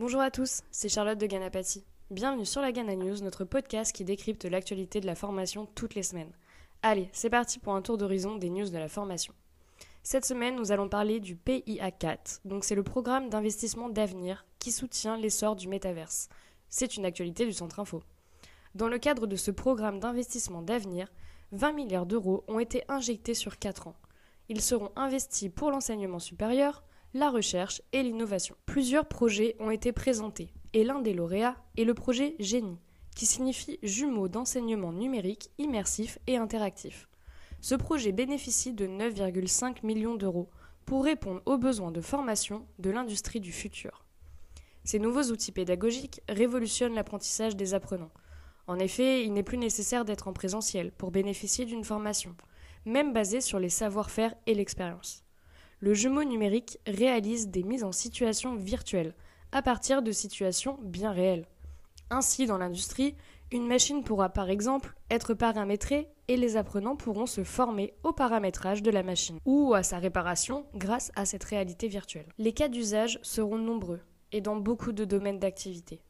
Bonjour à tous, c'est Charlotte de Ganapati. Bienvenue sur la Gana News, notre podcast qui décrypte l'actualité de la formation toutes les semaines. Allez, c'est parti pour un tour d'horizon des news de la formation. Cette semaine, nous allons parler du PIA 4, donc c'est le programme d'investissement d'avenir qui soutient l'essor du métaverse. C'est une actualité du Centre Info. Dans le cadre de ce programme d'investissement d'avenir, 20 milliards d'euros ont été injectés sur 4 ans. Ils seront investis pour l'enseignement supérieur, la recherche et l'innovation. Plusieurs projets ont été présentés, et l'un des lauréats est le projet Génie, qui signifie jumeau d'enseignement numérique, immersif et interactif. Ce projet bénéficie de 9,5 millions d'euros pour répondre aux besoins de formation de l'industrie du futur. Ces nouveaux outils pédagogiques révolutionnent l'apprentissage des apprenants. En effet, il n'est plus nécessaire d'être en présentiel pour bénéficier d'une formation, même basée sur les savoir-faire et l'expérience le jumeau numérique réalise des mises en situation virtuelles à partir de situations bien réelles. Ainsi, dans l'industrie, une machine pourra par exemple être paramétrée et les apprenants pourront se former au paramétrage de la machine ou à sa réparation grâce à cette réalité virtuelle. Les cas d'usage seront nombreux et dans beaucoup de domaines d'activité.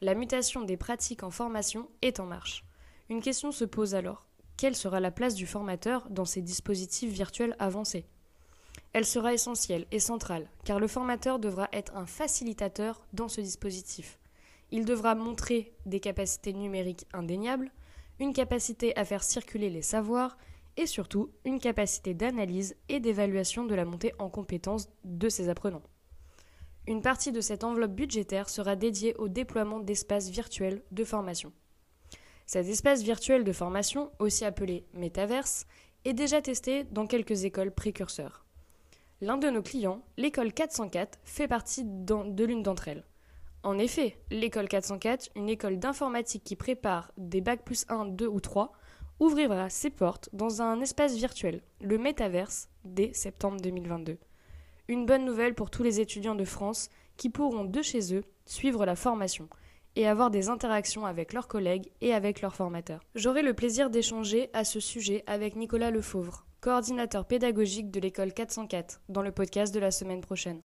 La mutation des pratiques en formation est en marche. Une question se pose alors. Quelle sera la place du formateur dans ces dispositifs virtuels avancés? Elle sera essentielle et centrale, car le formateur devra être un facilitateur dans ce dispositif. Il devra montrer des capacités numériques indéniables, une capacité à faire circuler les savoirs et surtout une capacité d'analyse et d'évaluation de la montée en compétences de ses apprenants. Une partie de cette enveloppe budgétaire sera dédiée au déploiement d'espaces virtuels de formation. Cet espace virtuel de formation, aussi appelé Metaverse, est déjà testé dans quelques écoles précurseurs. L'un de nos clients, l'école 404, fait partie de l'une d'entre elles. En effet, l'école 404, une école d'informatique qui prépare des bacs plus 1, 2 ou 3, ouvrira ses portes dans un espace virtuel, le Metaverse, dès septembre 2022. Une bonne nouvelle pour tous les étudiants de France qui pourront de chez eux suivre la formation et avoir des interactions avec leurs collègues et avec leurs formateurs. J'aurai le plaisir d'échanger à ce sujet avec Nicolas Lefauvre, coordinateur pédagogique de l'école 404, dans le podcast de la semaine prochaine.